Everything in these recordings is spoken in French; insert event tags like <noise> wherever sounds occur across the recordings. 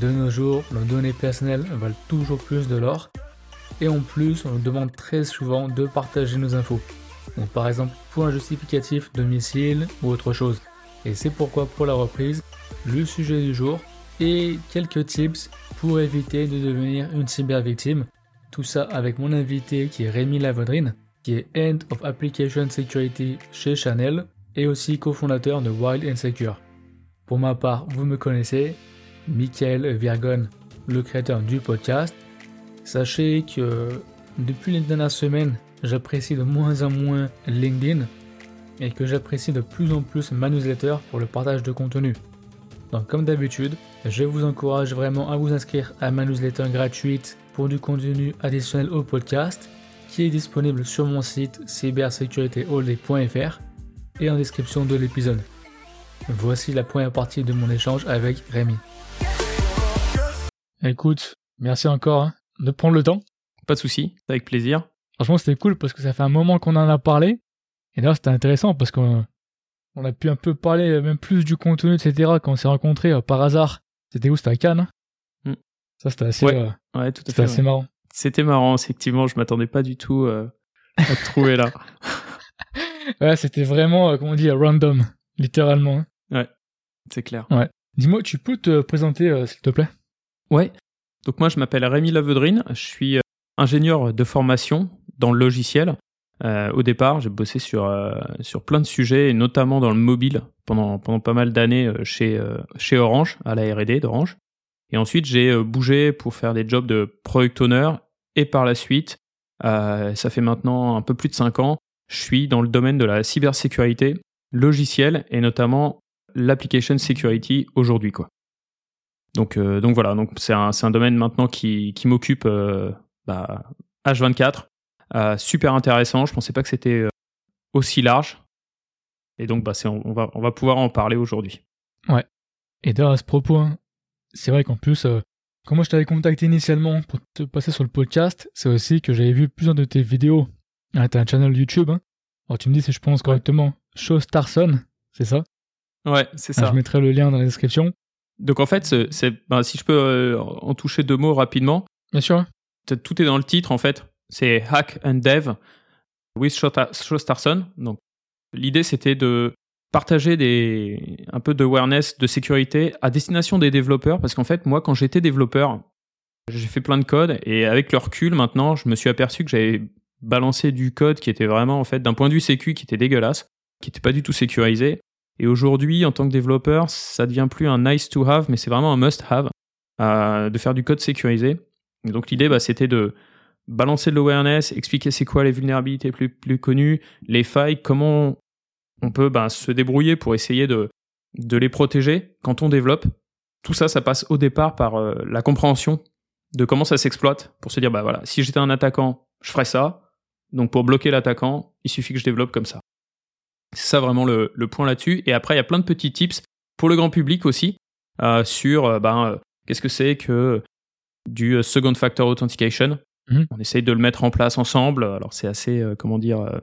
De nos jours, nos données personnelles valent toujours plus de l'or. Et en plus, on nous demande très souvent de partager nos infos. Donc par exemple, pour un justificatif, domicile ou autre chose. Et c'est pourquoi pour la reprise, le sujet du jour et quelques tips pour éviter de devenir une cyber-victime. Tout ça avec mon invité qui est Rémi Lavodrine, qui est Head of Application Security chez Chanel et aussi cofondateur de Wild and Secure. Pour ma part, vous me connaissez, Michael Virgon, le créateur du podcast. Sachez que depuis les dernières semaines, j'apprécie de moins en moins LinkedIn et que j'apprécie de plus en plus ma newsletter pour le partage de contenu. Donc comme d'habitude, je vous encourage vraiment à vous inscrire à ma newsletter gratuite pour du contenu additionnel au podcast qui est disponible sur mon site cybersécuritéholday.fr et en description de l'épisode. Voici la première partie de mon échange avec Rémi. Écoute, merci encore hein, de prendre le temps. Pas de souci, avec plaisir. Franchement, c'était cool parce que ça fait un moment qu'on en a parlé. Et là, c'était intéressant parce qu'on on a pu un peu parler même plus du contenu, etc. quand on s'est rencontrés euh, par hasard. C'était où? C'était à Cannes. Hein mm. Ça, c'était assez, ouais. Euh, tout à fait, assez marrant. C'était marrant, effectivement. Je m'attendais pas du tout euh, à te trouver là. <laughs> ouais, c'était vraiment, comment dire, random, littéralement. Hein. Ouais, c'est clair. Ouais. Dis-moi, tu peux te présenter, s'il te plaît? Ouais. Donc moi, je m'appelle Rémi Lavedrine. Je suis ingénieur de formation dans le logiciel. Euh, au départ, j'ai bossé sur euh, sur plein de sujets, et notamment dans le mobile pendant pendant pas mal d'années euh, chez chez Orange, à la R&D d'Orange. Et ensuite, j'ai bougé pour faire des jobs de product owner. Et par la suite, ça fait maintenant un peu plus de 5 ans, je suis dans le domaine de la cybersécurité logicielle et notamment l'application security aujourd'hui, quoi. Donc, donc voilà, donc c'est un, un domaine maintenant qui, qui m'occupe bah, H24 euh, super intéressant. Je pensais pas que c'était euh, aussi large. Et donc, bah, on, va, on va pouvoir en parler aujourd'hui. Ouais. Et d'ailleurs, à ce propos, hein, c'est vrai qu'en plus, euh, quand moi je t'avais contacté initialement pour te passer sur le podcast, c'est aussi que j'avais vu plusieurs de tes vidéos. Ah, t'as un channel YouTube. Hein. Alors, tu me dis si je pense correctement. Show Starson, c'est ça? Ouais, c'est ah, ça. je mettrai le lien dans la description. Donc en fait, c'est, bah, si je peux en toucher deux mots rapidement. Bien sûr. Tout est dans le titre en fait c'est Hack and Dev with Starson. Donc, l'idée, c'était de partager des, un peu d'awareness de sécurité à destination des développeurs. Parce qu'en fait, moi, quand j'étais développeur, j'ai fait plein de code et avec le recul, maintenant, je me suis aperçu que j'avais balancé du code qui était vraiment, en fait, d'un point de vue sécu, qui était dégueulasse, qui n'était pas du tout sécurisé. Et aujourd'hui, en tant que développeur, ça devient plus un nice to have, mais c'est vraiment un must have euh, de faire du code sécurisé. Donc l'idée, bah, c'était de balancer de l'awareness, expliquer c'est quoi les vulnérabilités plus, plus connues, les failles, comment on peut ben, se débrouiller pour essayer de, de les protéger quand on développe. Tout ça, ça passe au départ par euh, la compréhension de comment ça s'exploite pour se dire, bah voilà, si j'étais un attaquant, je ferais ça. Donc pour bloquer l'attaquant, il suffit que je développe comme ça. C'est ça vraiment le, le point là-dessus. Et après, il y a plein de petits tips pour le grand public aussi euh, sur euh, ben, qu'est-ce que c'est que du second factor authentication. Mhm. On essaye de le mettre en place ensemble. Alors c'est assez, euh, comment dire, euh,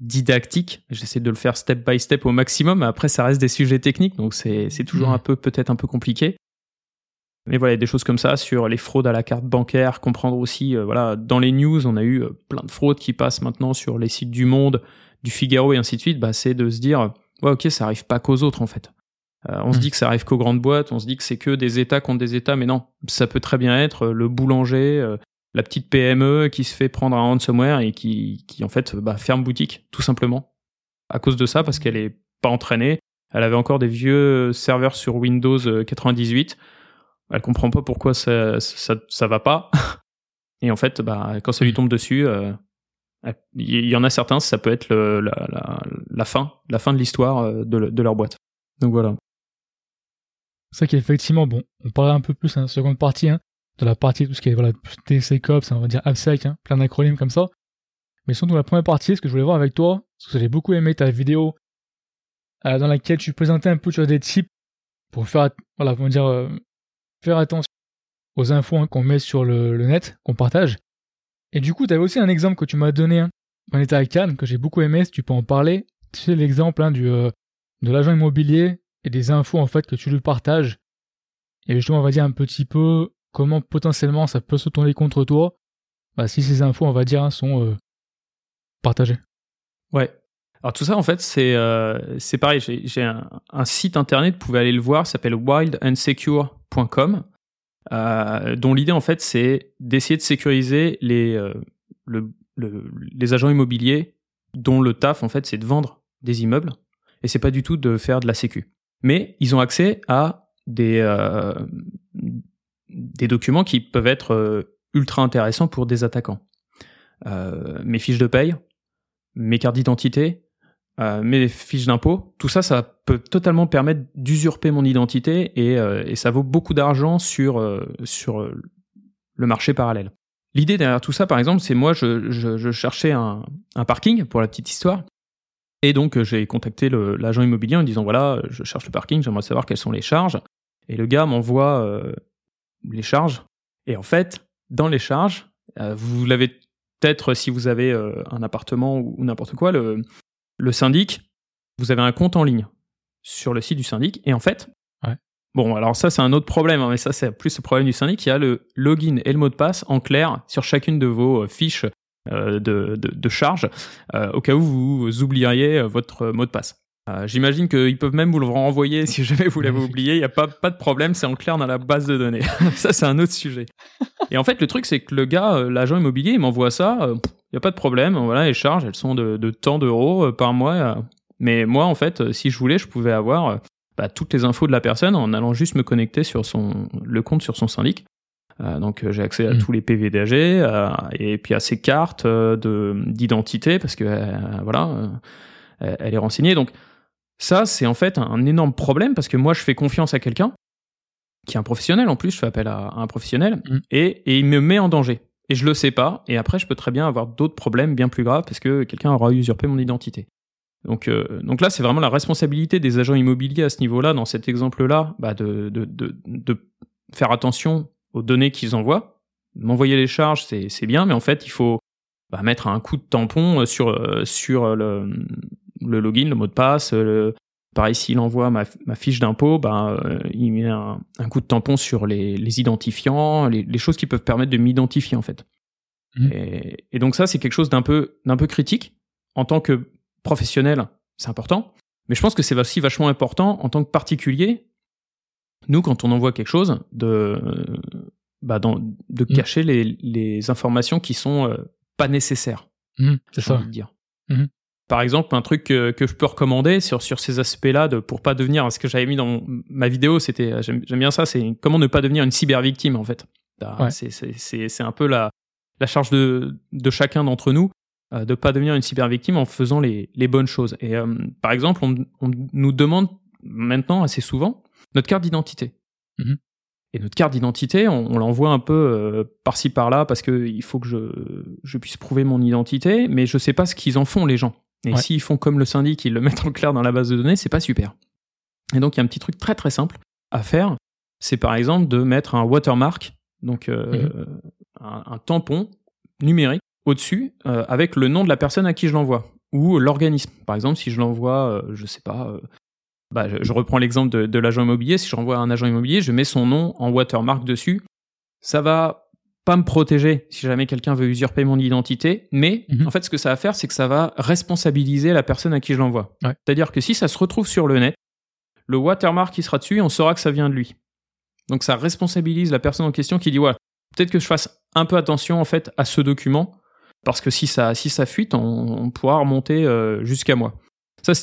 didactique. J'essaie de le faire step by step au maximum. Après, ça reste des sujets techniques, donc c'est toujours mhm. un peu peut-être un peu compliqué. Mais voilà, des choses comme ça sur les fraudes à la carte bancaire, comprendre aussi, euh, voilà, dans les news, on a eu plein de fraudes qui passent maintenant sur les sites du Monde, du Figaro et ainsi de suite. Bah, c'est de se dire, ouais, ok, ça arrive pas qu'aux autres en fait. on se mhm. dit que ça arrive qu'aux grandes boîtes, on se dit que c'est que des États contre des États, mais non, ça peut très bien être le boulanger, la petite PME qui se fait prendre un ransomware et qui, qui en fait bah, ferme boutique tout simplement à cause de ça parce qu'elle est pas entraînée. Elle avait encore des vieux serveurs sur Windows 98. Euh, elle comprend pas pourquoi ça ça, ça va pas. <laughs> Et en fait, bah, quand ça lui tombe dessus, euh, il y en a certains, ça peut être la, fin, la fin de l'histoire euh, de, leur boîte. Donc voilà. C'est ça qui effectivement, bon, on parlera un peu plus en seconde partie, hein, de la partie, tout ce qui est voilà, TCCOPS, on va dire AppSec, hein, plein d'acronymes comme ça. Mais surtout la première partie, ce que je voulais voir avec toi, parce que j'ai beaucoup aimé ta vidéo euh, dans laquelle tu présentais un peu tu des tips pour faire, voilà, dire, euh, faire attention aux infos hein, qu'on met sur le, net, qu'on partage. Et du coup, tu avais aussi un exemple que tu m'as donné hein, quand on était à Cannes, que j'ai beaucoup aimé, si tu peux en parler. Tu sais, l'exemple hein, du, euh, de l'agent immobilier et des infos en fait que tu lui partages et justement on va dire un petit peu comment potentiellement ça peut se tourner contre toi bah, si ces infos on va dire sont euh, partagées. Ouais. Alors tout ça en fait c'est euh, pareil j'ai un, un, site internet vous pouvez aller le voir s'appelle wildandsecure.com euh, dont l'idée en fait c'est d'essayer de sécuriser les euh, le, le, les agents immobiliers dont le taf en fait c'est de vendre des immeubles et c'est pas du tout de faire de la sécu. Mais ils ont accès à des euh, des documents qui peuvent être ultra intéressants pour des attaquants. Mes fiches de paye, mes cartes d'identité, euh, mes fiches d'impôt, tout ça, ça peut totalement permettre d'usurper mon identité et, euh, ça vaut beaucoup d'argent sur, euh, sur le marché parallèle. L'idée derrière tout ça, par exemple, c'est moi, je, je, cherchais un, un, parking pour la petite histoire. Et donc, j'ai contacté l'agent immobilier en disant voilà, je cherche le parking, j'aimerais savoir quelles sont les charges. Et le gars m'envoie les charges. Et en fait, dans les charges, vous l'avez peut-être si vous avez un appartement ou n'importe quoi, le syndic, vous avez un compte en ligne sur le site du syndic, et en fait, bon, alors ça c'est un autre problème, hein, mais ça c'est plus le problème du syndic, il y a le login et le mot de passe en clair sur chacune de vos euh, fiches euh, de, de, charge, euh, au cas où vous oublieriez votre mot de passe. J'imagine qu'ils peuvent même vous le renvoyer <laughs> si jamais vous l'avez oublié. Il n'y a pas, pas de problème, c'est en clair dans la base de données. <laughs> ça, c'est un autre sujet. Et en fait, le truc, c'est que le gars, l'agent immobilier, il m'envoie ça il y a pas de problème. Voilà, les charges, elles sont de, de tant d'euros euh, par mois. Euh. Mais moi, en fait, euh, si je voulais, je pouvais avoir bah, toutes les infos de la personne en allant juste me connecter sur son le compte sur son syndic. donc j'ai accès à mmh. tous les PVDAG et puis à ses cartes de d'identité parce que voilà, elle est renseignée. Donc ça, c'est en fait un énorme problème parce que moi, je fais confiance à quelqu'un qui est un professionnel en plus, je fais appel à, un professionnel mmh. et, et il me met en danger et je le sais pas, et après je peux très bien avoir d'autres problèmes bien plus graves parce que quelqu'un aura usurpé mon identité. Donc, euh, donc là, c'est vraiment la responsabilité des agents immobiliers à ce niveau-là, dans cet exemple-là, bah de, de, de, faire attention aux données qu'ils envoient. M'envoyer les charges, c'est bien, mais en fait, il faut bah, mettre un coup de tampon sur, euh, sur le, le login, le mot de passe, Pareil, s'il envoie ma, ma fiche d'impôt, ben, euh, il met un, un, coup de tampon sur les, les identifiants, les, les, choses qui peuvent permettre de m'identifier en fait. Mmh. Et, et, donc ça, c'est quelque chose d'un peu, d'un peu critique. En tant que professionnel, c'est important. Mais je pense que c'est aussi vachement important en tant que particulier. Nous, quand on envoie quelque chose, de, bah, dans, de mmh. cacher les, les, informations qui sont euh, pas nécessaires. Mmh, c'est ça. dire. Par exemple, un truc que, que je peux recommander sur, sur ces aspects-là, de, pour pas devenir, ce que j'avais mis dans ma vidéo, c'était, j'aime bien ça, c'est comment ne pas devenir une cyber-victime, en fait. Ouais. C'est un peu la, la charge de, de chacun d'entre nous, euh, de pas devenir une cyber-victime en faisant les, les bonnes choses. Et euh, par exemple, on, on, nous demande maintenant assez souvent notre carte d'identité. Mmh Et notre carte d'identité, on, on l'envoie un peu euh, par-ci par-là parce que il faut que je, je puisse prouver mon identité, mais je sais pas ce qu'ils en font les gens. Et s'ils font comme le syndic, ils le <laughs> mettent en clair dans la base de données, c'est pas super. Et donc il y a un petit truc très très simple à faire, c'est par exemple de mettre un watermark, donc euh, mhm. un, un, tampon numérique au-dessus euh, avec le nom de la personne à qui je l'envoie ou l'organisme. Par exemple, si je l'envoie, euh, je sais pas, euh, bah, je, je, reprends l'exemple de, de l'agent immobilier. Si je renvoie un agent immobilier, je mets son nom en watermark dessus. Ça va pas me protéger si jamais quelqu'un veut usurper mon identité, mais mhm. en fait, ce que ça va faire, c'est que ça va responsabiliser la personne à qui je l'envoie. Ouais. C'est-à-dire que si ça se retrouve sur le net, le watermark qui sera dessus, on saura que ça vient de lui. Donc ça responsabilise la personne en question qui dit ouais, peut-être que je fasse un peu attention en fait à ce document parce que si ça si ça fuite, on, on pourra remonter euh, jusqu'à moi. Ça,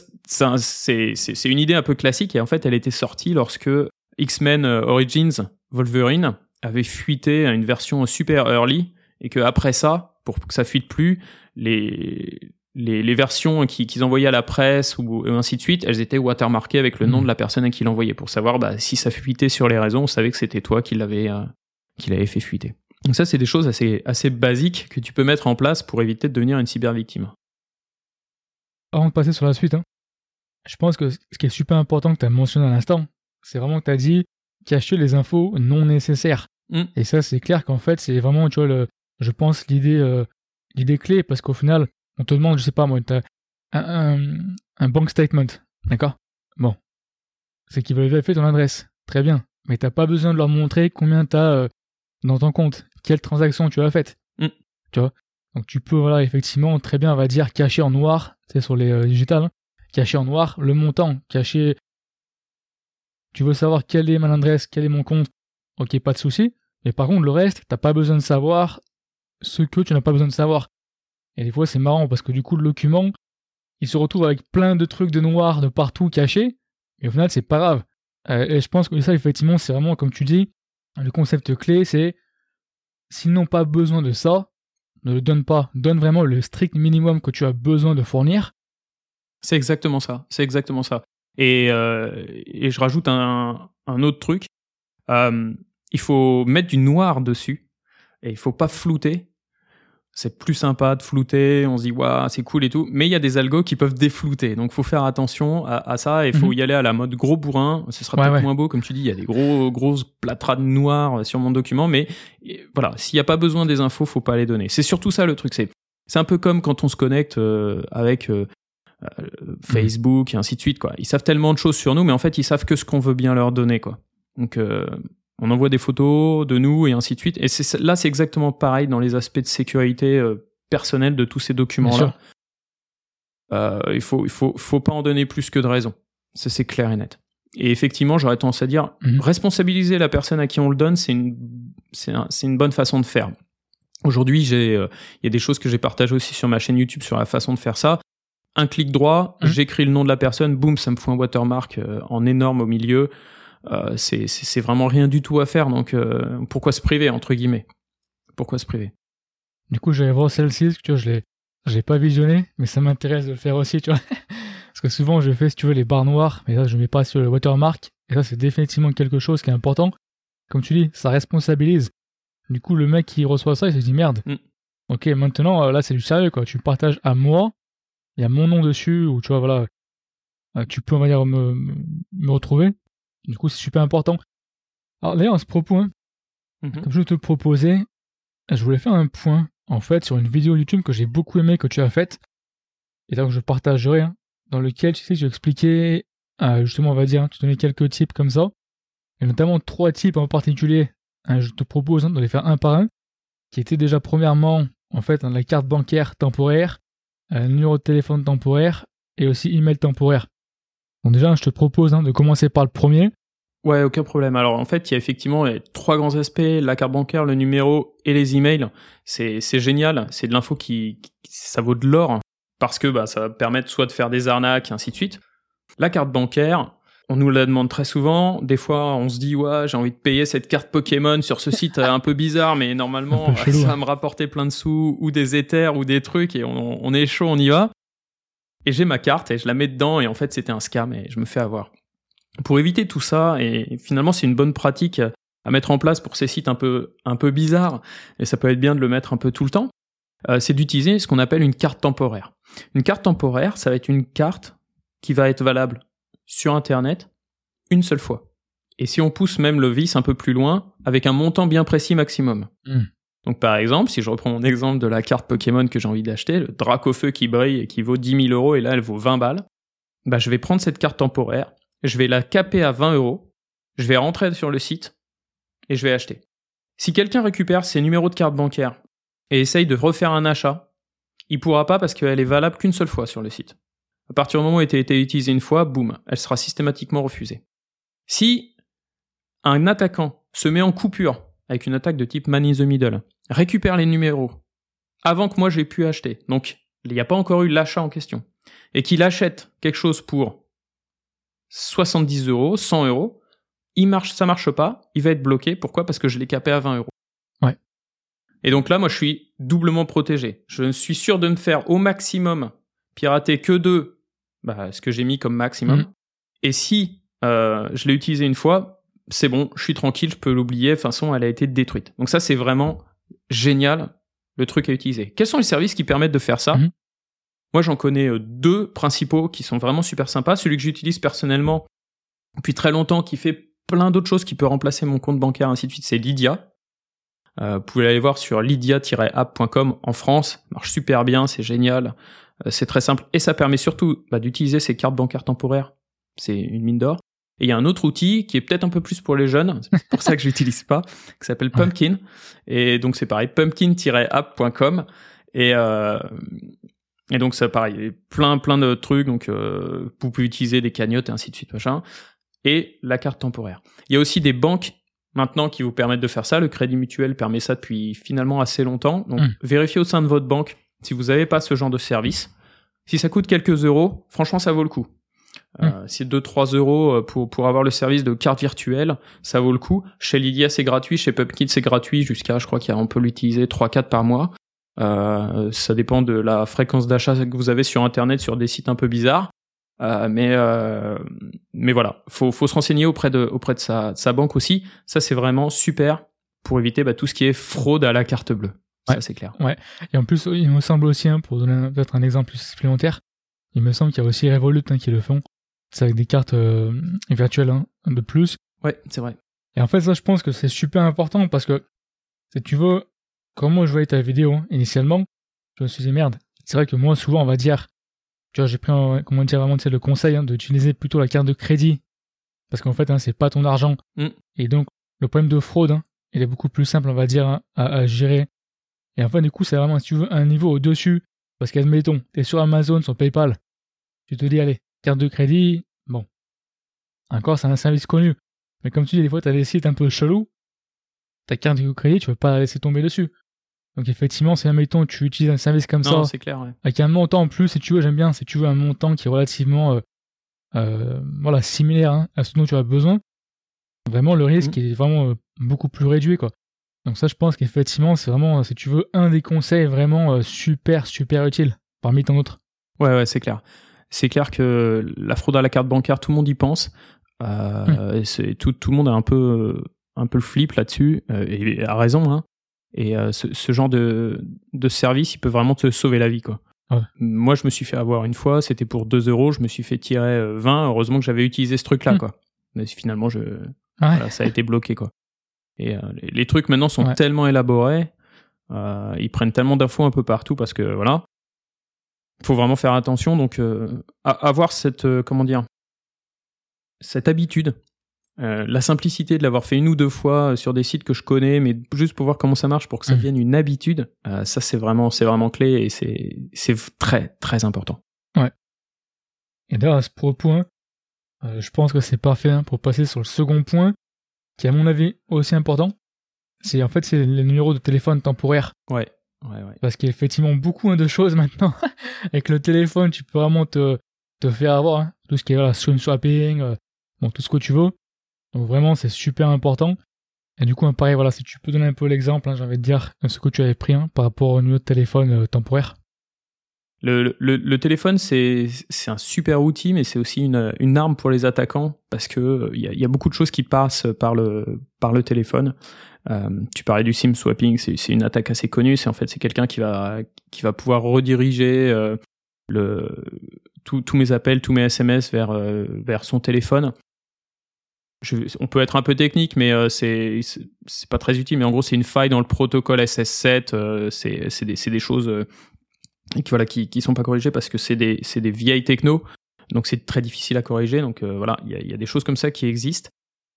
c'est c'est une idée un peu classique et en fait, elle était sortie lorsque X-Men euh, Origins Wolverine avait fuité à une version super early et que après ça, pour que ça fuite plus, les les, les versions qu'ils envoyaient à la presse ou ainsi de suite, elles étaient watermarkées avec le nom mmh. de la personne à qui l'envoyait pour savoir bah, si ça fuitait sur les réseaux, on savait que c'était toi qui l'avait euh, qui l'avait fait fuiter. Donc ça, c'est des choses assez assez basiques que tu peux mettre en place pour éviter de devenir une cyber victime. Avant de passer sur la suite, hein, je pense que ce qui est super important que tu as mentionné à l'instant, c'est vraiment que tu as dit cacher les infos non nécessaires. Mm. Et ça, c'est clair qu'en fait, c'est vraiment, tu vois, le, je pense, l'idée euh, l'idée clé, parce qu'au final, on te demande, je sais pas moi, un, un, un bank statement, d'accord? Bon. C'est qu'ils veulent vérifier ton adresse. Très bien. mais t'as pas besoin de leur montrer combien t'as euh, dans ton compte, quelle transaction tu as faite. Mm. Tu vois? Donc tu peux, voilà, effectivement, très bien, on va dire, cacher en noir, c'est sur les euh, digitales, hein, cacher en noir le montant, cacher. Tu veux savoir quelle est mon adresse, quel est mon compte, ok, pas de souci. Mais par contre, le reste, t'as pas besoin de savoir ce que tu n'as pas besoin de savoir. Et des fois, c'est marrant parce que du coup, le document, il se retrouve avec plein de trucs de noir de partout cachés. Et au final, c'est pas grave. Euh, et je pense que ça, effectivement, c'est vraiment, comme tu dis, le concept clé, c'est s'ils n'ont pas besoin de ça, ne le donne pas. Donne vraiment le strict minimum que tu as besoin de fournir. C'est exactement ça. C'est exactement ça. Et, euh, et je rajoute un, un autre truc. Euh, il faut mettre du noir dessus et il faut pas flouter. C'est plus sympa de flouter, on se dit waouh c'est cool et tout, mais il y a des algos qui peuvent déflouter, donc faut faire attention à, ça et faut Mhm. y aller à la mode gros bourrin. Ce sera Ouais, peut-être ouais. moins beau, comme tu dis, il y a des gros grosses plâtrades noires sur mon document, mais et voilà, s'il n'y a pas besoin des infos, faut pas les donner. C'est surtout ça le truc. C'est c'est un peu comme quand on se connecte euh, avec euh, Facebook et ainsi de suite quoi. Ils savent tellement de choses sur nous, mais en fait ils savent que ce qu'on veut bien leur donner quoi. Donc euh, on envoie des photos de nous et ainsi de suite. Et c'est là c'est exactement pareil dans les aspects de sécurité euh, personnelle de tous ces documents là. Euh, il faut il faut faut pas en donner plus que de raison. Ça c'est clair et net. Et effectivement, j'aurais tendance à dire Mhm. responsabiliser la personne à qui on le donne, c'est une c'est un- c'est une bonne façon de faire. Aujourd'hui, j'ai euh, il y a des choses que j'ai partagées aussi sur ma chaîne YouTube sur la façon de faire ça. Un clic droit, Mhm. j'écris le nom de la personne, boum, ça me fout un watermark euh, en énorme au milieu. Euh, c'est vraiment rien du tout à faire. Donc euh, pourquoi se priver entre guillemets? Pourquoi se priver? Du coup, j'allais voir celle-ci, tu vois, je l'ai, pas visionné, mais ça m'intéresse de le faire aussi, tu vois. <laughs> Parce que souvent, je fais, si tu veux, les barres noires, mais ça, je mets pas sur le watermark. Et ça, c'est définitivement quelque chose qui est important. Comme tu dis, ça responsabilise. Du coup, le mec qui reçoit ça, il se dit merde. Mm. Ok, maintenant, là, c'est du sérieux, quoi. Tu me partages à moi, il y a mon nom dessus, ou tu vois, voilà, euh, tu peux, on va dire, me, retrouver. Du coup, c'est super important. Alors, d'ailleurs, à ce propos, hein, Mhm. comme je te proposais, je voulais faire un point, en fait, sur une vidéo YouTube que j'ai beaucoup aimé que tu as faite, et donc je partagerai, hein, dans lequel, tu sais, tu expliquais, euh, justement, on va dire, hein, tu donnais quelques types comme ça, et notamment trois types en particulier. Je te propose de les faire un par un, qui étaient déjà premièrement, en fait, la carte bancaire temporaire, un numéro de téléphone temporaire, et aussi email temporaire. Donc déjà, je te propose hein, de commencer par le premier. Ouais, aucun problème. Alors en fait, il y a effectivement trois grands aspects la carte bancaire, le numéro et les emails. C'est c'est génial. C'est de l'info qui, qui- ça vaut de l'or parce que bah ça va permettre soit de faire des arnaques et ainsi de suite. La carte bancaire, on nous la demande très souvent. Des fois, on se dit ouais, j'ai envie de payer cette carte Pokémon sur ce site euh, un peu bizarre, mais normalement <laughs> chelou, ça va hein. me rapporter plein de sous ou des éthers ou des trucs et on, on est chaud, on y va. Et j'ai ma carte et je la mets dedans et en fait c'était un scam et je me fais avoir pour éviter tout ça, et finalement c'est une bonne pratique à mettre en place pour ces sites un peu, un peu bizarres, et ça peut être bien de le mettre un peu tout le temps, euh, c'est d'utiliser ce qu'on appelle une carte temporaire. Une carte temporaire, ça va être une carte qui va être valable sur Internet une seule fois. Et si on pousse même le vice un peu plus loin, avec un montant bien précis maximum. Hmm. Donc par exemple, si je reprends mon exemple de la carte Pokémon que j'ai envie d'acheter, le Dracofeu qui brille et qui vaut 10 000 euros, et là elle vaut 20 balles, bah je vais prendre cette carte temporaire, je vais la caper à 20 euros, je vais rentrer sur le site et je vais acheter. Si quelqu'un récupère ses numéros de carte bancaire et essaye de refaire un achat, il pourra pas parce qu'elle est valable qu'une seule fois sur le site. À partir du moment où elle a été utilisée une fois, boum, elle sera systématiquement refusée. Si un attaquant se met en coupure avec une attaque de type man in the middle, récupère les numéros avant que moi j'ai pu acheter, donc il n'y a pas encore eu l'achat en question, et qu'il achète quelque chose pour 70 euros, 100 euros, il marche, ça marche pas, il va être bloqué. Pourquoi? Parce que je l'ai capé à 20 euros. Ouais. Et donc là, moi, je suis doublement protégé. Je suis sûr de me faire au maximum pirater que de bah, ce que j'ai mis comme maximum. Mhm. Et si euh, je l'ai utilisé une fois, c'est bon, je suis tranquille, je peux l'oublier. De toute façon, elle a été détruite. Donc ça, c'est vraiment génial le truc à utiliser. Quels sont les services qui permettent de faire ça Mhm. Moi, j'en connais euh, deux principaux qui sont vraiment super sympas. Celui que j'utilise personnellement depuis très longtemps, qui fait plein d'autres choses, qui peut remplacer mon compte bancaire, ainsi de suite, c'est Lydia. Euh, vous pouvez aller voir sur lydia-app.com en France. Ça marche super bien, c'est génial. Euh, c'est très simple. Et ça permet surtout bah, d'utiliser ces cartes bancaires temporaires. C'est une mine d'or. Et il y a un autre outil qui est peut-être un peu plus pour les jeunes, <laughs> c'est pour ça que je l'utilise pas, qui s'appelle Pumpkin. Et donc c'est pareil, pumpkin-app.com. Et, euh, et donc ça pareil, il y a plein plein de trucs. Donc euh, vous pouvez utiliser des cagnottes et ainsi de suite, machin. Et la carte temporaire. Il y a aussi des banques maintenant qui vous permettent de faire ça. Le Crédit Mutuel permet ça depuis finalement assez longtemps. Donc Mm. vérifiez au sein de votre banque si vous n'avez pas ce genre de service. Si ça coûte quelques euros, franchement ça vaut le coup. Euh, si 2-3 euros euh, pour, pour avoir le service de carte virtuelle, ça vaut le coup. Chez Lydia, c'est gratuit. Chez Pumpkin, c'est gratuit jusqu'à, je crois qu'on peut l'utiliser 3-4 par mois. Euh, ça dépend de la fréquence d'achat que vous avez sur Internet, sur des sites un peu bizarres. Euh, mais euh, mais voilà, faut faut se renseigner auprès de auprès de sa, de sa banque aussi. Ça c'est vraiment super pour éviter bah, tout ce qui est fraude à la carte bleue. Ça Ouais. c'est clair. Et en plus, il me semble aussi, hein, pour donner peut-être un exemple supplémentaire, il me semble qu'il y a aussi Revolut hein, qui le font. C'est avec des cartes euh, virtuelles hein, de plus. Ouais, c'est vrai. Et en fait, ça, je pense que c'est super important parce que, si tu veux, quand moi je voyais ta vidéo initialement, je me suis dit merde. C'est vrai que moi, souvent, on va dire, tu vois, j'ai pris, un- comment dire, vraiment, le conseil d'utiliser plutôt la carte de crédit parce qu'en fait, c'est pas ton argent. Mm. Et donc, le problème de fraude, il est beaucoup plus simple, on va dire, à, à gérer. Et en fait, du coup, c'est vraiment, si tu veux, un niveau au-dessus. Parce qu'admettons, t'es sur Amazon, sur PayPal, tu te dis, allez, carte de crédit, bon. Encore, c'est un service connu. Mais comme tu dis, des fois, t'as des sites un peu chelous. Ta carte de crédit, tu peux pas la laisser tomber dessus. Donc, effectivement, si, admettons, tu utilises un service comme Non, ça, c'est clair. Ouais. avec un montant en plus, si tu veux, j'aime bien, si tu veux un montant qui est relativement euh, euh, voilà, similaire hein, à ce dont tu as besoin, vraiment le risque Mhm. est vraiment euh, beaucoup plus réduit. Quoi. Donc ça, je pense qu'effectivement, c'est vraiment, si tu veux, un des conseils vraiment euh, super, super utile, parmi tant d'autres. Ouais, ouais, c'est clair. C'est clair que la fraude à la carte bancaire, tout le monde y pense. Euh, c'est tout, tout le monde a un peu, un peu le flip là-dessus, euh, et a raison. Hein. Et euh, ce, ce genre de, de service, il peut vraiment te sauver la vie, quoi. Ouais. Moi, je me suis fait avoir une fois, c'était pour 2 euros, je me suis fait tirer euh, 20. Heureusement que j'avais utilisé ce truc-là, Mm. quoi. Mais finalement, je, Ouais. voilà, ça a été bloqué, quoi. Et euh, les, les trucs maintenant sont Ouais. tellement élaborés, euh, ils prennent tellement d'infos un peu partout parce que voilà, faut vraiment faire attention. Donc, euh, avoir cette, comment dire, cette habitude, la simplicité de l'avoir fait une ou deux fois sur des sites que je connais, mais juste pour voir comment ça marche, pour que ça Mhm. devienne une habitude, ça c'est vraiment, c'est vraiment clé et c'est, c'est très, très important. Et d'ailleurs, à ce propos, euh, je pense que c'est parfait hein, pour passer sur le second point, qui est à mon avis aussi important. C'est en fait c'est les numéros de téléphone temporaires. Ouais, ouais, ouais. Parce qu'il y a effectivement beaucoup hein, de choses <laughs> maintenant. Avec le téléphone, tu peux vraiment te, te faire avoir hein, tout ce qui est voilà, screen swapping, euh, bon, tout ce que tu veux. Donc vraiment, c'est super important. Et du coup, hein, pareil, voilà, si tu peux donner un peu l'exemple, hein, j'ai envie de dire ce que tu avais pris par rapport au numéro de téléphone euh, temporaire. Le, le, le téléphone, c'est un super outil, mais c'est aussi une, une arme pour les attaquants parce que euh, il y a, il y a beaucoup de choses qui passent par le par le téléphone. Euh, tu parlais du SIM swapping, c'est une attaque assez connue. C'est en fait c'est quelqu'un qui va qui va pouvoir rediriger euh, tous mes appels, tous mes SMS vers euh, vers son téléphone. Je, on peut être un peu technique, mais euh, c'est pas très utile. Mais en gros, c'est une faille dans le protocole SS7. euh, c'est des des choses euh, et qui voilà qui qui sont pas corrigées parce que c'est des c'est des vieilles techno. Donc c'est très difficile à corriger. Donc euh, voilà il y a, y a des choses comme ça qui existent.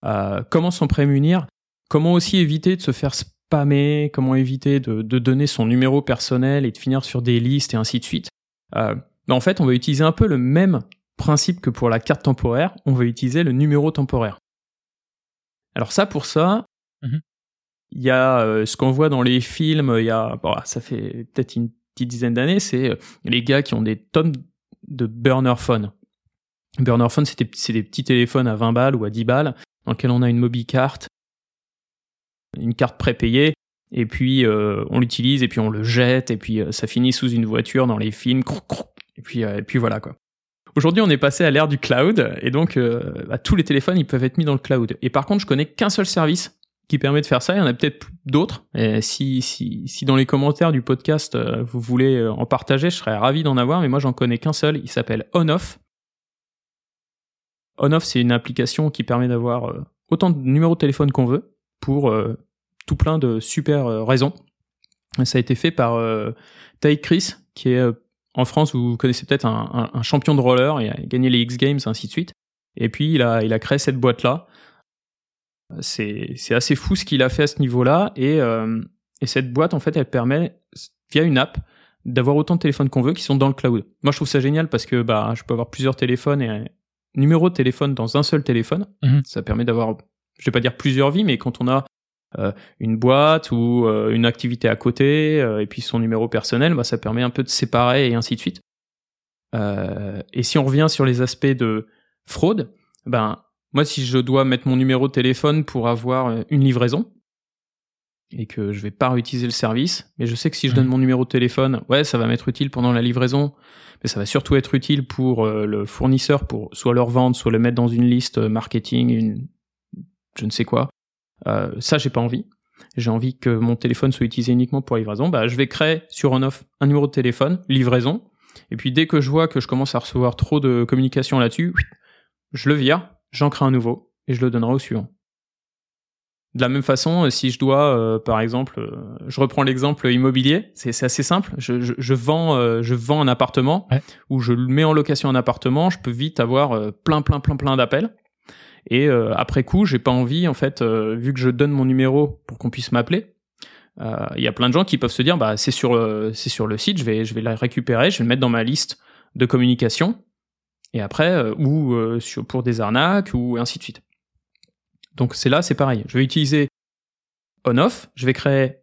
Euh, comment s'en prémunir? Comment aussi éviter de se faire spammer? Comment éviter de, de donner son numéro personnel et de finir sur des listes et ainsi de suite? Euh, ben, en fait on va utiliser un peu le même principe que pour la carte temporaire. On va utiliser le numéro temporaire. Alors ça pour ça Mhm. il y a euh, ce qu'on voit dans les films il y a bon, ça fait peut-être une petite dizaine d'années, c'est euh, les gars qui ont des tonnes de burner phone. Burner phone, c'est des, petits téléphones à 20 balles ou à 10 balles, dans lesquels on a une mobicarte, une carte prépayée, et puis euh, on l'utilise, et puis on le jette, et puis euh, ça finit sous une voiture dans les films, et puis, voilà quoi. Aujourd'hui, on est passé à l'ère du cloud, et donc bah, tous les téléphones, ils peuvent être mis dans le cloud. Et par contre, je connais qu'un seul service qui permet de faire ça. Il y en a peut-être d'autres. Si, si, si dans les commentaires du podcast, euh, vous voulez euh, en partager, je serais ravi d'en avoir, mais moi, j'en connais qu'un seul. Il s'appelle OnOff. OnOff, c'est une application qui permet d'avoir euh, autant de numéros de téléphone qu'on veut pour tout plein de super raisons. Ça a été fait par Ty Chris, qui est en France, vous connaissez peut-être un, champion de roller, il a gagné les X Games, ainsi de suite. Et puis a, il a créé cette boîte-là. C'est, c'est assez fou ce qu'il a fait à ce niveau-là. Et, euh, et cette boîte, en fait, elle permet, via une app, d'avoir autant de téléphones qu'on veut qui sont dans le cloud. Moi, je trouve ça génial parce que bah, je peux avoir plusieurs téléphones et un numéro de téléphone dans un seul téléphone. Mhm. Ça permet d'avoir, je vais pas dire plusieurs vies, mais quand on a euh, une boîte ou euh, une activité à côté euh, et puis son numéro personnel, bah, ça permet un peu de séparer et ainsi de suite. Euh, et si on revient sur les aspects de fraude, ben moi si je dois mettre mon numéro de téléphone pour avoir euh, une livraison et que je vais pas réutiliser le service, mais je sais que si je donne Mhm. mon numéro de téléphone, ouais, ça va m'être utile pendant la livraison, mais ça va surtout être utile pour euh, le fournisseur pour soit leur vendre, soit le mettre dans une liste euh, marketing, une je ne sais quoi. Euh, ça, j'ai pas envie. J'ai envie que mon téléphone soit utilisé uniquement pour livraison. Bah, je vais créer sur on-off un numéro de téléphone, livraison. Et puis dès que je vois que je commence à recevoir trop de communication là-dessus, je le vire, j'en crée un nouveau et je le donnerai au suivant. De la même façon, euh, si je dois, euh, par exemple, euh, je reprends l'exemple immobilier, c'est assez simple. Je, je, je vends, euh, je vends un appartement Ouais. ou je mets en location un appartement, je peux vite avoir euh, plein, plein, plein, plein d'appels. Et après coup, j'ai pas envie, en fait, vu que je donne mon numéro pour qu'on puisse m'appeler, il y a plein de gens qui peuvent se dire, bah c'est sur, c'est sur le site, je vais, je vais la récupérer, je vais le mettre dans ma liste de communication. Et après, euh, ou euh, sur, pour des arnaques ou ainsi de suite. Donc c'est là, c'est pareil. Je vais utiliser on-off, je vais créer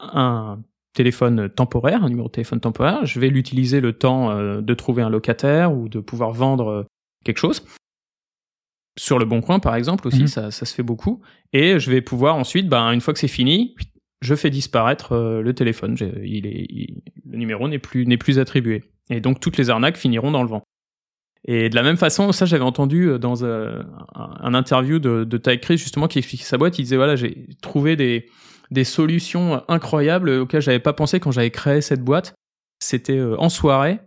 un téléphone temporaire, un numéro de téléphone temporaire, je vais l'utiliser le temps euh, de trouver un locataire ou de pouvoir vendre quelque chose. Sur le bon coin, par exemple, aussi, Mhm. ça, ça se fait beaucoup. Et je vais pouvoir ensuite, ben, une fois que c'est fini, je fais disparaître le téléphone. Il est, il- le numéro n'est plus, n'est plus attribué. Et donc toutes les arnaques finiront dans le vent. Et de la même façon, ça j'avais entendu euh, dans euh, un, interview de, de Ty Chris justement qui expliquait sa boîte. Il disait voilà j'ai trouvé des, des solutions incroyables auxquelles j'avais pas pensé quand j'avais créé cette boîte. C'était euh, en soirée.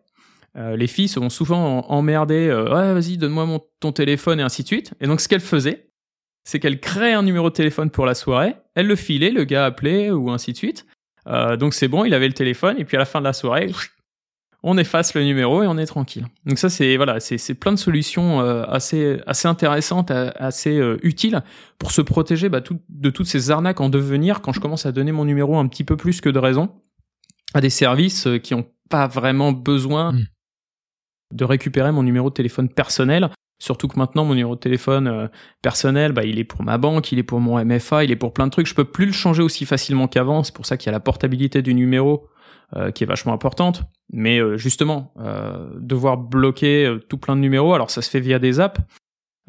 Les filles se sont souvent en- emmerdées. euh, ouais vas-y donne-moi ton téléphone et ainsi de suite. Et donc ce qu'elle faisait, c'est qu'elle créait un numéro de téléphone pour la soirée. Elle le filait, le gars appelait ou ainsi de suite. Donc c'est bon, il avait le téléphone et puis à la fin de la soirée, on efface le numéro et on est tranquille. Donc ça c'est voilà, c'est plein de solutions euh, assez assez intéressantes, assez euh, utiles pour se protéger bah, tout- de toutes ces arnaques en devenir quand je commence à donner mon numéro un petit peu plus que de raison à des services euh, qui ont pas vraiment besoin Mm. de récupérer mon numéro de téléphone personnel. Surtout que maintenant mon numéro de téléphone euh, personnel, bah, il est pour ma banque, il est pour mon MFA, il est pour plein de trucs. Je peux plus le changer aussi facilement qu'avant. C'est pour ça qu'il y a la portabilité du numéro euh, qui est vachement importante. Mais euh, justement, euh, devoir bloquer euh, tout plein de numéros, alors ça se fait via des apps.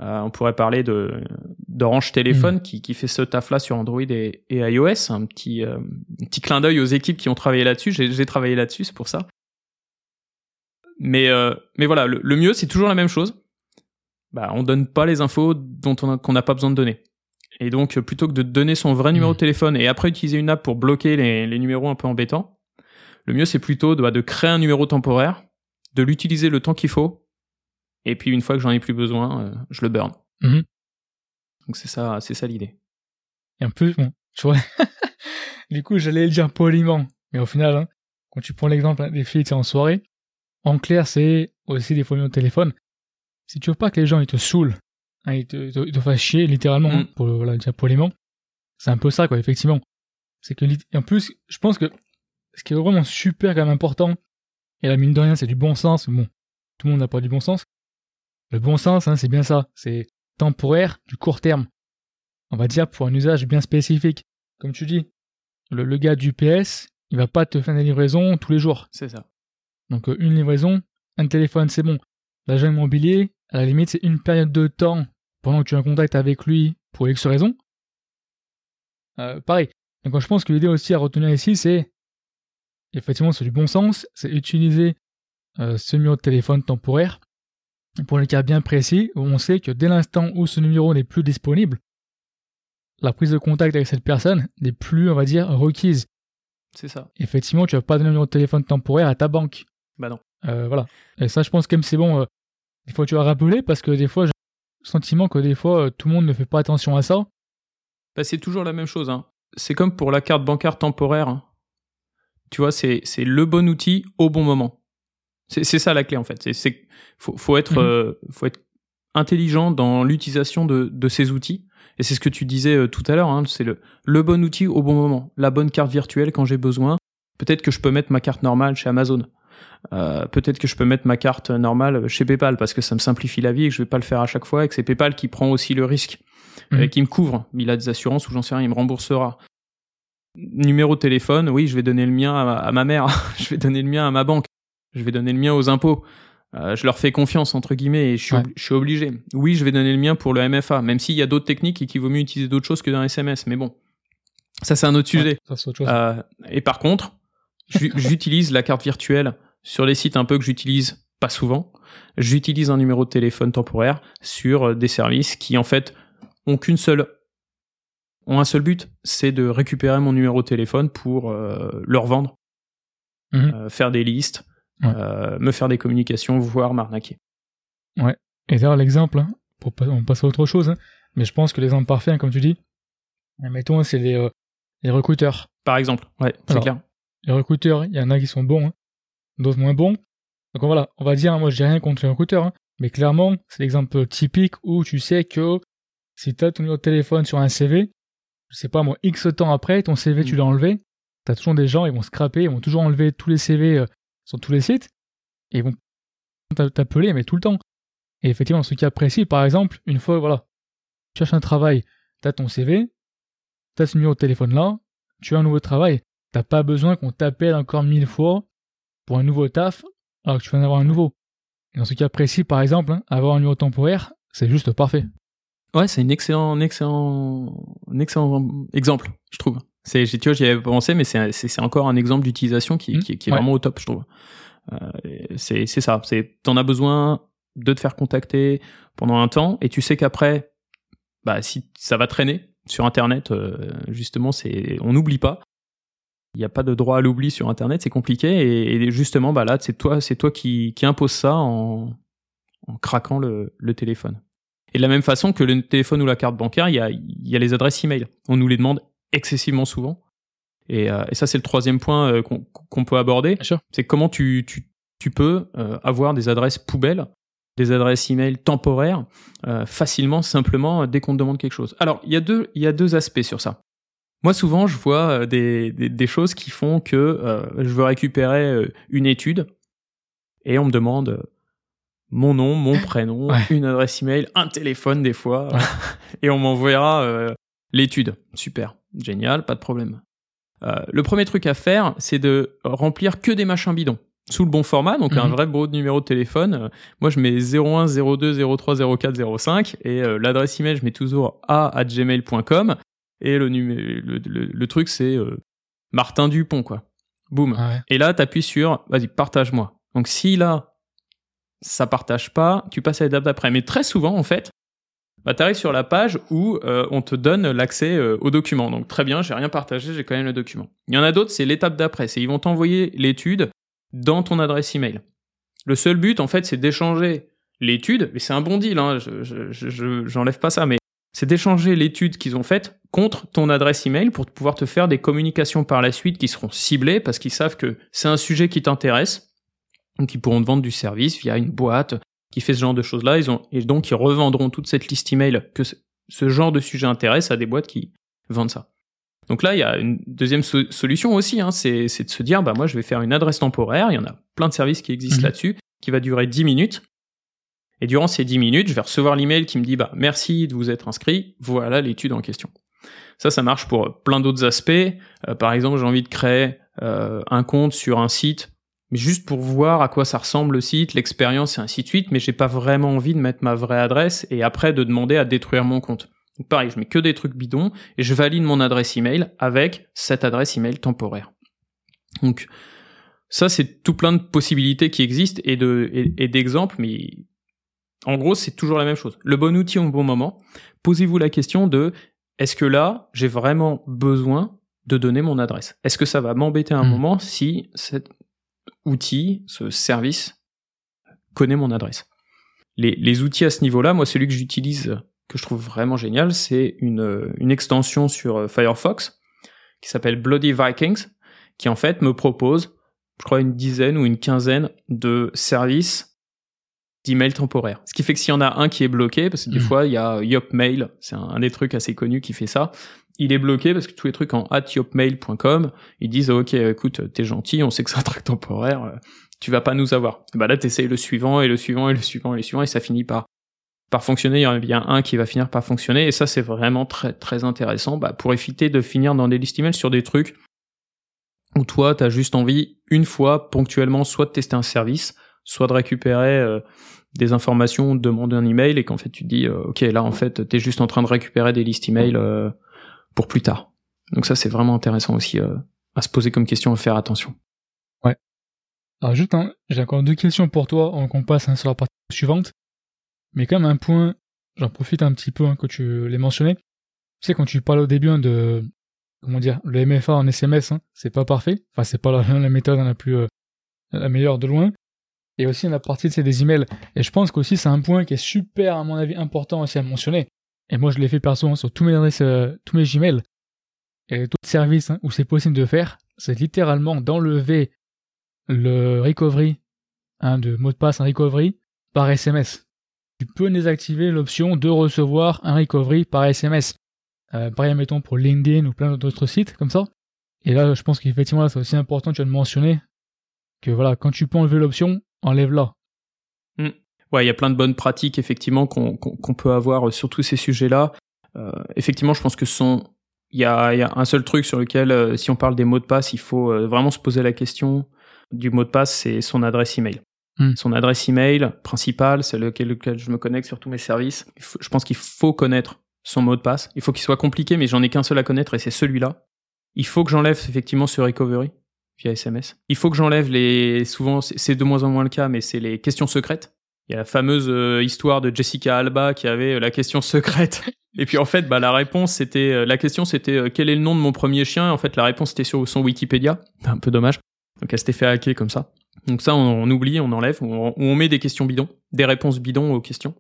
Euh, on pourrait parler de d'Orange Téléphone qui, qui fait ce taf-là sur Android et, et iOS. Un petit, euh, petit clin d'œil aux équipes qui ont travaillé là-dessus. J'ai j'ai travaillé là-dessus, c'est pour ça. Mais, euh, mais voilà, le, le mieux, c'est toujours la même chose. Bah, on donne pas les infos dont on a- qu'on n'a pas besoin de donner. Et donc, plutôt que de donner son vrai numéro de téléphone et après utiliser une app pour bloquer les, les numéros un peu embêtants, le mieux, c'est plutôt de, bah, de créer un numéro temporaire, de l'utiliser le temps qu'il faut, et puis une fois que j'en ai plus besoin, euh, je le burn. Mhm. Donc c'est ça, c'est ça l'idée. Et en plus, bon, tu vois, <laughs> du coup, j'allais le dire poliment, mais au final, hein, quand tu prends l'exemple hein, des filles sais, en soirée, en clair, c'est aussi des fois au téléphone. Si tu veux pas que les gens ils te saoulent, hein, ils, te, ils te- ils te fassent chier littéralement, Mm. pour voilà, dire poliment, c'est un peu ça, quoi, effectivement. C'est que, en plus, je pense que ce qui est vraiment super quand même important, et la mine de rien, c'est du bon sens, bon, tout le monde n'a pas du bon sens. Le bon sens, hein, c'est bien ça, c'est temporaire, du court terme on va dire pour un usage bien spécifique. Comme tu dis, le, le gars du PS, il va pas te faire des livraisons tous les jours. C'est ça. Donc euh, une livraison, un téléphone, c'est bon. L'agent immobilier, à la limite, c'est une période de temps pendant que tu es en contact avec lui pour X raison. Euh, pareil. Donc je pense que l'idée aussi à retenir ici, c'est effectivement c'est du bon sens, c'est utiliser euh, ce numéro de téléphone temporaire pour les cas bien précis où on sait que dès l'instant où ce numéro n'est plus disponible, la prise de contact avec cette personne n'est plus, on va dire, requise. C'est ça. Effectivement, tu vas pas donner un numéro de téléphone temporaire à ta banque. Bah non. Euh, voilà. Et ça, je pense même c'est bon. euh, des fois, tu vas rappeler parce que des fois, j'ai le sentiment que des fois, euh, tout le monde ne fait pas attention à ça. Bah, c'est toujours la même chose. Hein. C'est comme pour la carte bancaire temporaire. hein. Tu vois, c'est c'est le bon outil au bon moment. C'est c'est ça la clé en fait. C'est c'est faut faut être Mhm. euh, faut être intelligent dans l'utilisation de, de ces outils. Et c'est ce que tu disais euh, tout à l'heure, hein, c'est le, le bon outil au bon moment, la bonne carte virtuelle quand j'ai besoin. Peut-être que je peux mettre ma carte normale chez Amazon. Euh, peut-être que je peux mettre ma carte normale chez PayPal parce que ça me simplifie la vie et que je vais pas le faire à chaque fois et que c'est PayPal qui prend aussi le risque, Mhm. et qui me couvre. Il a des assurances ou j'en sais rien, il me remboursera. Numéro de téléphone, oui, je vais donner le mien à ma, à ma mère, <laughs> je vais donner le mien à ma banque, je vais donner le mien aux impôts. Euh, je leur fais confiance entre guillemets et je suis, Ouais. je suis obligé. Oui, je vais donner le mien pour le MFA, même s'il y a d'autres techniques et qu'il vaut mieux utiliser d'autres choses que d'un SMS. Mais bon, ça c'est un autre sujet. Ça, autre. Euh, et par contre, j'u- <laughs> j'utilise la carte virtuelle sur les sites un peu que j'utilise pas souvent. J'utilise un numéro de téléphone temporaire sur euh, des services qui en fait ont qu'une seule ont un seul but, c'est de récupérer mon numéro de téléphone pour euh, le revendre, Mhm. euh, faire des listes, Ouais. euh, me faire des communications, voire m'arnaquer. Et d'ailleurs, l'exemple, hein, pour pas, on passe à autre chose, hein, mais je pense que l'exemple parfait, hein, comme tu dis, mettons, c'est les, euh, les recruteurs. Par exemple, ouais, c'est clair. Les recruteurs, il y en a qui sont bons, d'autres moins bons. Donc voilà, on va dire, moi je dis rien contre les recruteurs, mais clairement, c'est l'exemple typique où tu sais que si tu as ton numéro de téléphone sur un CV, je sais pas moi, X temps après, ton CV tu Mm. l'as enlevé, tu as toujours des gens, ils vont scraper, ils vont toujours enlever tous les CV euh, sur tous les sites, et ils vont t'a- t'appeler, mais tout le temps. Et effectivement, dans ce cas précis, par exemple, une fois, voilà, tu cherches un travail, tu as ton CV, tu as ce numéro de téléphone là, tu as un nouveau travail, t'as pas besoin qu'on t'appelle encore mille fois pour un nouveau taf, alors que tu viens d'avoir un nouveau. Et dans ce cas précis, par exemple, hein, avoir un numéro temporaire, c'est juste parfait. Ouais, c'est un excellent, un excellent, un excellent exemple, je trouve. C'est, tu vois, j'y avais pas pensé, mais c'est, c'est, encore un exemple d'utilisation qui, Mm, qui, qui est ouais. vraiment au top, je trouve. Euh, c'est, c'est ça. C'est, t'en as besoin de te faire contacter pendant un temps, et tu sais qu'après, bah, si ça va traîner sur Internet, euh, justement, c'est, on n'oublie pas. Il n'y a pas de droit à l'oubli sur Internet, c'est compliqué, et, et justement, bah là, c'est toi, c'est toi qui, qui impose ça en, en craquant le, le téléphone. Et de la même façon que le téléphone ou la carte bancaire, il y a, il y a les adresses email. On nous les demande excessivement souvent. Et, euh, et ça, c'est le troisième point euh, qu'on peut aborder. C'est comment tu, tu, tu peux euh, avoir des adresses poubelles, des adresses email temporaires, facilement, simplement, dès qu'on te demande quelque chose. Alors, il y, a deux, il y a deux aspects sur ça. Moi, souvent, je vois des, des, des choses qui font que je veux récupérer une étude et on me demande mon nom, mon <laughs> prénom, Ouais. une adresse email, un téléphone des fois, <laughs> et on m'enverra euh, l'étude. Super, génial, pas de problème. Euh, le premier truc à faire, c'est de remplir que des machins bidons sous le bon format, donc un Mhm. vrai beau numéro de téléphone. Euh, moi, je mets 01 02 03 04 05 et euh, l'adresse email, je mets toujours a gmail.com et le, le, le, le truc, c'est Martin Dupont, quoi. Boum. Ouais. Et là, t'appuies sur, vas-y, partage-moi. Donc si là, ça partage pas, tu passes à l'étape d'après. Mais très souvent, en fait, bah, t'arrives sur la page où euh, on te donne l'accès euh, au document. Donc très bien, j'ai rien partagé, j'ai quand même le document. Il y en a d'autres, c'est l'étape d'après. C'est ils vont t'envoyer l'étude dans ton adresse email. Le seul but, en fait, c'est d'échanger l'étude, mais c'est un bon deal, hein, je- je- j'enlève pas ça, mais c'est d'échanger l'étude qu'ils ont faite contre ton adresse email pour pouvoir te faire des communications par la suite qui seront ciblées parce qu'ils savent que c'est un sujet qui t'intéresse, donc ils pourront te vendre du service via une boîte qui fait ce genre de choses-là, ils ont, et donc ils revendront toute cette liste email que ce, genre de sujet intéresse à des boîtes qui vendent ça. Donc là, il y a une deuxième so- solution aussi, hein, c'est, de se dire, bah moi je vais faire une adresse temporaire, il y en a plein de services qui existent Mhm. là-dessus, qui va durer 10 minutes, et durant ces 10 minutes, je vais recevoir l'email qui me dit bah merci de vous être inscrit, voilà l'étude en question. Ça, ça marche pour plein d'autres aspects. Euh, par exemple, j'ai envie de créer euh, un compte sur un site, mais juste pour voir à quoi ça ressemble le site, l'expérience et ainsi de suite, mais j'ai pas vraiment envie de mettre ma vraie adresse et après de demander à détruire mon compte. Donc pareil, je mets que des trucs bidons et je valide mon adresse email avec cette adresse email temporaire. Donc ça, c'est tout plein de possibilités qui existent et de et, et d'exemples, mais en gros, c'est toujours la même chose. Le bon outil au bon moment. Posez-vous la question de est-ce que là, j'ai vraiment besoin de donner mon adresse? Est-ce que ça va m'embêter un Mhm. moment si cet outil, ce service, connaît mon adresse les, les outils à ce niveau-là, moi, celui que j'utilise, que je trouve vraiment génial, c'est une, une extension sur euh, Firefox qui s'appelle Bloody Vikings, qui en fait me propose, je crois, une dizaine ou une quinzaine de services d'emails temporaires. Ce qui fait que s'il y en a un qui est bloqué, parce que des Mhm. fois il y a Yopmail, c'est un, un des trucs assez connus qui fait ça, il est bloqué parce que tous les trucs en yopmail.com, ils disent ok écoute t'es gentil, on sait que c'est un truc temporaire, euh, tu vas pas nous avoir. Bah là t'essayes le suivant et le suivant et le suivant et le suivant et ça finit par par fonctionner. Il y en a bien un qui va finir par fonctionner et ça c'est vraiment très très intéressant bah, pour éviter de finir dans des listes email sur des trucs où toi t'as juste envie une fois ponctuellement soit de tester un service, soit de récupérer euh, des informations, de demander un email et qu'en fait tu te dis euh, ok là en fait t'es juste en train de récupérer des listes email pour plus tard. Donc ça c'est vraiment intéressant aussi euh, à se poser comme question, à faire attention. Alors juste, hein, j'ai encore deux questions pour toi avant passe hein, sur la partie suivante. Mais quand même un point, j'en profite un petit peu hein, que tu l'aies mentionné. Tu sais, quand tu parlais au début de, comment dire, le MFA en SMS, c'est pas parfait. Enfin, c'est pas la, <laughs> méthode la plus, euh, la meilleure de loin. Et aussi la partie c'est des emails. Et je pense qu'aussi c'est un point qui est super, à mon avis, important aussi à mentionner. Et moi, je l'ai fait perso hein, sur tous mes adresses, euh, tous mes Gmails. Et tout hein, où c'est possible de faire, c'est littéralement d'enlever le recovery, hein, de mot de passe, un recovery, par SMS. Tu peux désactiver l'option de recevoir un recovery par SMS. Euh, pareil, mettons pour LinkedIn ou plein d'autres sites comme ça. Et là, je pense qu'effectivement, c'est aussi important, tu as de mentionner que voilà, quand tu peux enlever l'option, enlève-la. Ouais, il y a plein de bonnes pratiques effectivement qu'on peut avoir sur tous ces sujets-là. Euh, effectivement, je pense que ce sont il y a, y a un seul truc sur lequel, euh, si on parle des mots de passe, il faut euh, vraiment se poser la question du mot de passe, c'est son adresse email. Hmm. Son adresse email principale, c'est lequel, lequel je me connecte sur tous mes services. Faut- je pense qu'il faut connaître son mot de passe. Il faut qu'il soit compliqué, mais j'en ai qu'un seul à connaître et c'est celui-là. Il faut que j'enlève effectivement ce recovery via SMS. Il faut que j'enlève les, souvent c'est de moins en moins le cas, mais c'est les questions secrètes. Il y a la fameuse euh, histoire de Jessica Alba qui avait euh, la question secrète. Et puis en fait, bah la réponse c'était euh, la question c'était quel est le nom de mon premier chien? En fait, la réponse était sur son Wikipédia. Un peu dommage. Donc elle s'était fait hacker comme ça. Donc ça, on, oublie, on enlève, on, on met des questions bidons, des réponses bidons aux questions.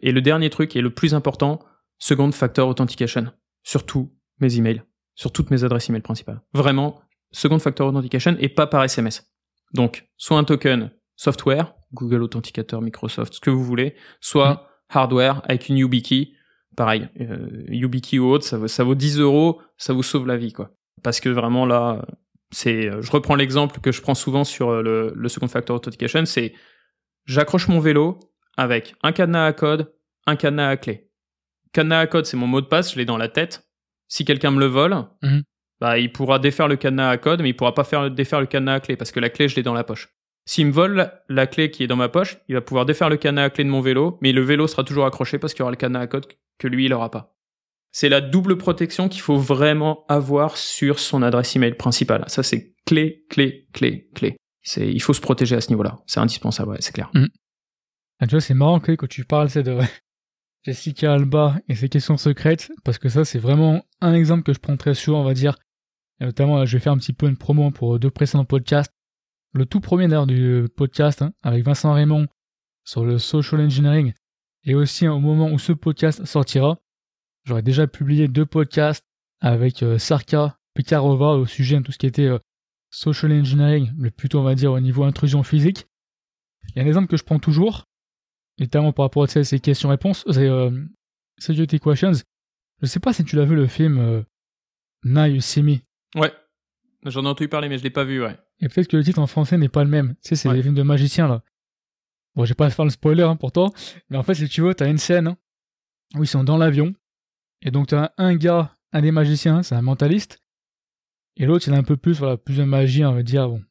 Et le dernier truc et le plus important, second factor authentication sur tous mes emails, sur toutes mes adresses email principales. Vraiment, second factor authentication et pas par SMS. Donc, soit un token software, Google Authenticator, Microsoft, ce que vous voulez, soit hardware avec une YubiKey. Pareil, euh, YubiKey ou autre, ça vaut, ça vaut 10 euros, ça vous sauve la vie, quoi. Parce que vraiment là, c'est, euh, je reprends l'exemple que je prends souvent sur euh, le, le second factor authentication, c'est j'accroche mon vélo avec un cadenas à code, un cadenas à clé. Cadenas à code, c'est mon mot de passe, je l'ai dans la tête. Si quelqu'un me le vole, Mhm. bah, il pourra défaire le cadenas à code, mais il pourra pas faire défaire le cadenas à clé parce que la clé, je l'ai dans la poche. S'il me vole la- clé qui est dans ma poche, il va pouvoir défaire le cadenas à clé de mon vélo, mais le vélo sera toujours accroché parce qu'il y aura le cadenas à code que lui, il aura pas. C'est la double protection qu'il faut vraiment avoir sur son adresse email principale. Ça, c'est clé, clé, clé, clé. C'est, il faut se protéger à ce niveau-là. C'est indispensable, c'est clair. Ah, tu vois, c'est marrant que, que tu parles c'est de <laughs> Jessica Alba et ses questions secrètes, parce que ça, c'est vraiment un exemple que je prends très souvent, on va dire. Et notamment, je vais faire un petit peu une promo pour deux précédents podcasts. Le tout premier d'ailleurs du podcast hein, avec Vincent Raymond sur le social engineering, et aussi hein, au moment où ce podcast sortira, j'aurais déjà publié deux podcasts avec euh, Sarka Pekarova au sujet de tout ce qui était euh, social engineering, mais plutôt on va dire au niveau intrusion physique. Il y a un exemple que je prends toujours, notamment par rapport à ces questions-réponses, c'est euh, Security Questions. Je sais pas si tu l'as vu le film Now You See Me. Ouais. J'en ai entendu parler, mais je l'ai pas vu, ouais. Et peut-être que le titre en français n'est pas le même. Tu sais, c'est Ouais. des films de magiciens là. Bon, je vais pas faire le spoiler hein, pour toi, mais en fait, si tu veux, t'as une scène hein, où ils sont dans l'avion, et donc t'as un gars, un des magiciens, c'est un mentaliste, et l'autre, il a un peu plus, voilà, plus de magie, on va dire, bon,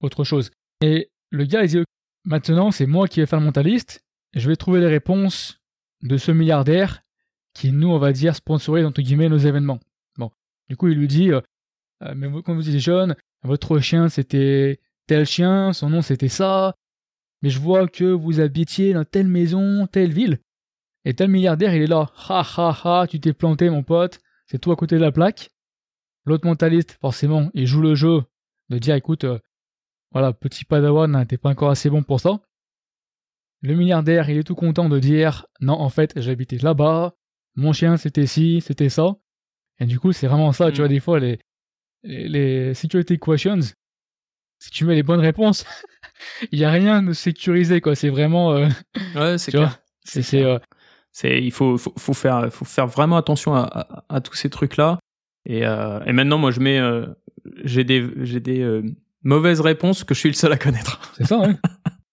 autre chose. Et le gars, il dit, maintenant, c'est moi qui vais faire le mentaliste, et je vais trouver les réponses de ce milliardaire qui, nous, on va dire, sponsorise, entre guillemets, nos événements. Bon. Du coup, il lui dit, euh, mais vous- quand vous étiez jeune, votre chien, c'était tel chien, son nom, c'était ça, mais je vois que vous habitiez dans telle maison, telle ville. Et tel milliardaire, il est là. Ha ha ha, tu t'es planté, mon pote. C'est tout à côté de la plaque. L'autre mentaliste, forcément, il joue le jeu de dire écoute, euh, voilà, petit padawan, hein, t'es pas encore assez bon pour ça. Le milliardaire, il est tout content de dire non, en fait, j'habitais là-bas. Mon chien, c'était ci, c'était ça. Et du coup, c'est vraiment ça, tu Mm. vois, des fois, les, les, les security questions, si tu mets les bonnes réponses, <laughs> il n'y a rien de sécurisé, quoi. C'est vraiment. euh, <laughs> Ouais, c'est clair. c'est, euh, C'est, il faut, faut, faut faire, faut faire vraiment attention à, à, à tous ces trucs-là. Et, euh, et maintenant, moi, je mets, j'ai des, j'ai des mauvaises réponses que je suis le seul à connaître. <laughs> c'est ça, ouais.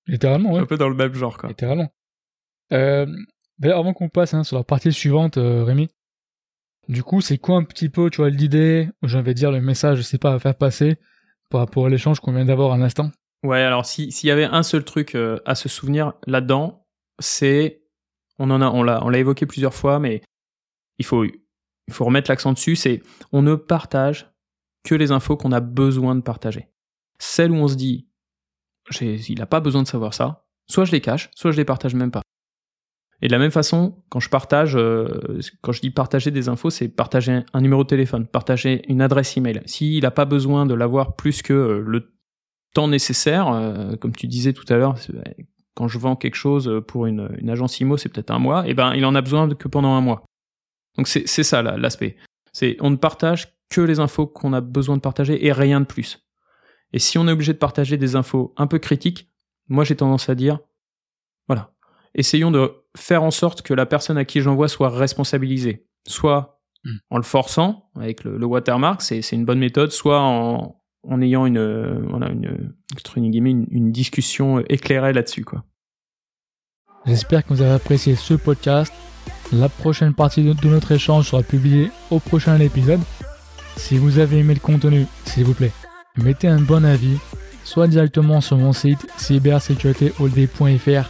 Littéralement, ouais. Un peu dans le même genre, quoi. Littéralement. D'ailleurs, avant qu'on passe hein, sur la partie suivante, Rémi, du coup, c'est quoi un petit peu, tu vois, l'idée, j'avais dire le message, je sais pas, à faire passer par rapport à l'échange qu'on vient d'avoir un instant Ouais, alors si s'il y avait un seul truc euh, à se souvenir là-dedans, c'est on en a on l'a évoqué plusieurs fois mais il faut il faut remettre l'accent dessus, c'est on ne partage que les infos qu'on a besoin de partager. Celles où on se dit il a pas besoin de savoir ça, soit je les cache, soit je les partage même pas. Et de la même façon, quand je partage, euh, quand je dis partager des infos, c'est partager un, numéro de téléphone, partager une adresse email. S'il n'a pas besoin de l'avoir plus que euh, le temps nécessaire, euh, comme tu disais tout à l'heure, c'est- quand je vends quelque chose pour une, une agence IMO, c'est peut-être un mois, et ben il en a besoin que pendant un mois. Donc c'est ça l'aspect. C'est on ne partage que les infos qu'on a besoin de partager et rien de plus. Et si on est obligé de partager des infos un peu critiques, moi j'ai tendance à dire, voilà, essayons de faire en sorte que la personne à qui j'envoie soit responsabilisée, soit Mm. en le forçant avec le, le watermark, c'est une bonne méthode, soit en, en ayant une, euh, voilà, une, entre guillemets, une, une discussion éclairée là-dessus, quoi. J'espère que vous avez apprécié ce podcast. La prochaine partie de, de notre échange sera publiée au prochain épisode. Si vous avez aimé le contenu, s'il vous plaît, mettez un bon avis, soit directement sur mon site cybersécuritéholdé.fr